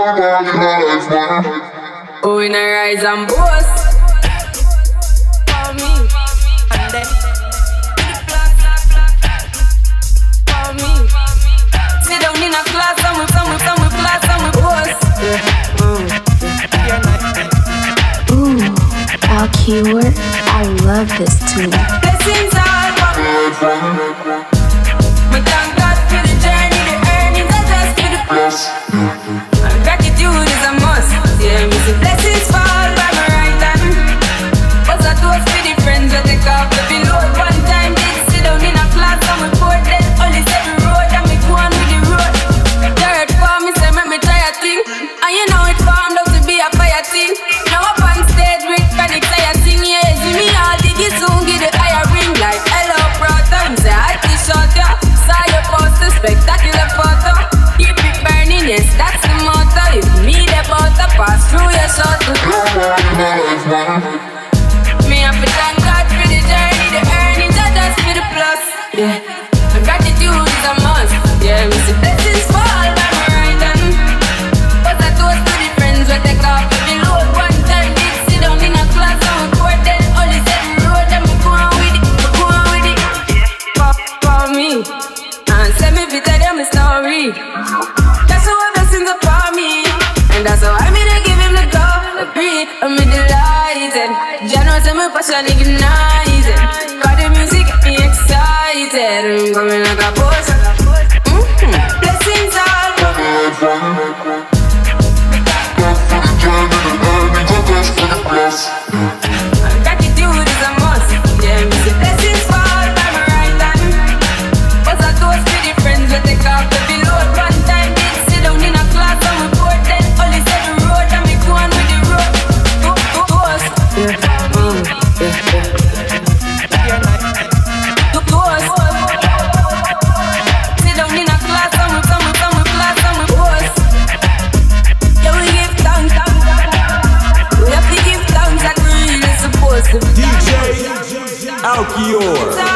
nobody life. Oh, rise and boast. Me, and we, we, we blast and we Keyword, I love this tune. party. a nigga Alquior.